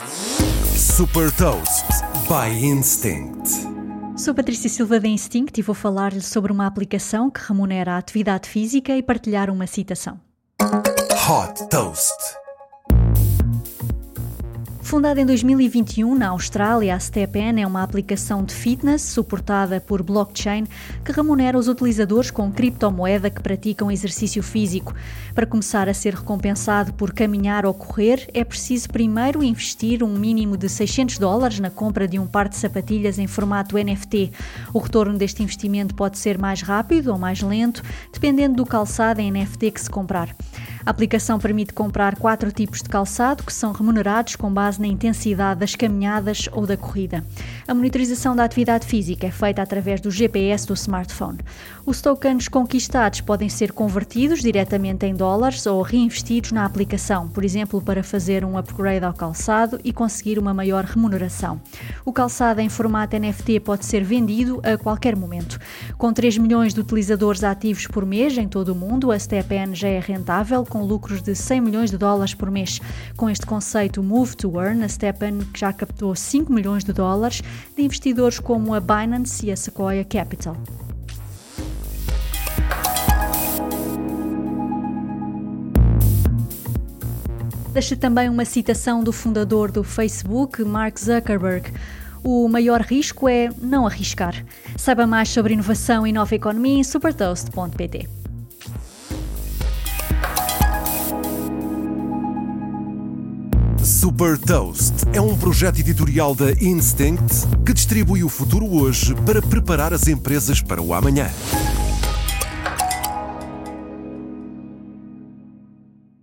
Super Toast by Instinct. Sou Patrícia Silva da Instinct e vou falar-lhe sobre uma aplicação que remunera a atividade física e partilhar uma citação. Hot Toast. Fundada em 2021 na Austrália, a StepN é uma aplicação de fitness suportada por blockchain que remunera os utilizadores com criptomoeda que praticam exercício físico. Para começar a ser recompensado por caminhar ou correr, é preciso primeiro investir um mínimo de 600 dólares na compra de um par de sapatilhas em formato NFT. O retorno deste investimento pode ser mais rápido ou mais lento, dependendo do calçado em NFT que se comprar. A aplicação permite comprar quatro tipos de calçado que são remunerados com base na intensidade das caminhadas ou da corrida. A monitorização da atividade física é feita através do GPS do smartphone. Os tokens conquistados podem ser convertidos diretamente em dólares ou reinvestidos na aplicação, por exemplo, para fazer um upgrade ao calçado e conseguir uma maior remuneração. O calçado em formato NFT pode ser vendido a qualquer momento. Com 3 milhões de utilizadores ativos por mês em todo o mundo, a StepN já é rentável com lucros de 100 milhões de dólares por mês. Com este conceito Move to Earn, a Stepan já captou 5 milhões de dólares de investidores como a Binance e a Sequoia Capital. Deixa também uma citação do fundador do Facebook, Mark Zuckerberg. O maior risco é não arriscar. Saiba mais sobre inovação e nova economia em supertoast.pt. Super Toast é um projeto editorial da Instinct que distribui o futuro hoje para preparar as empresas para o amanhã.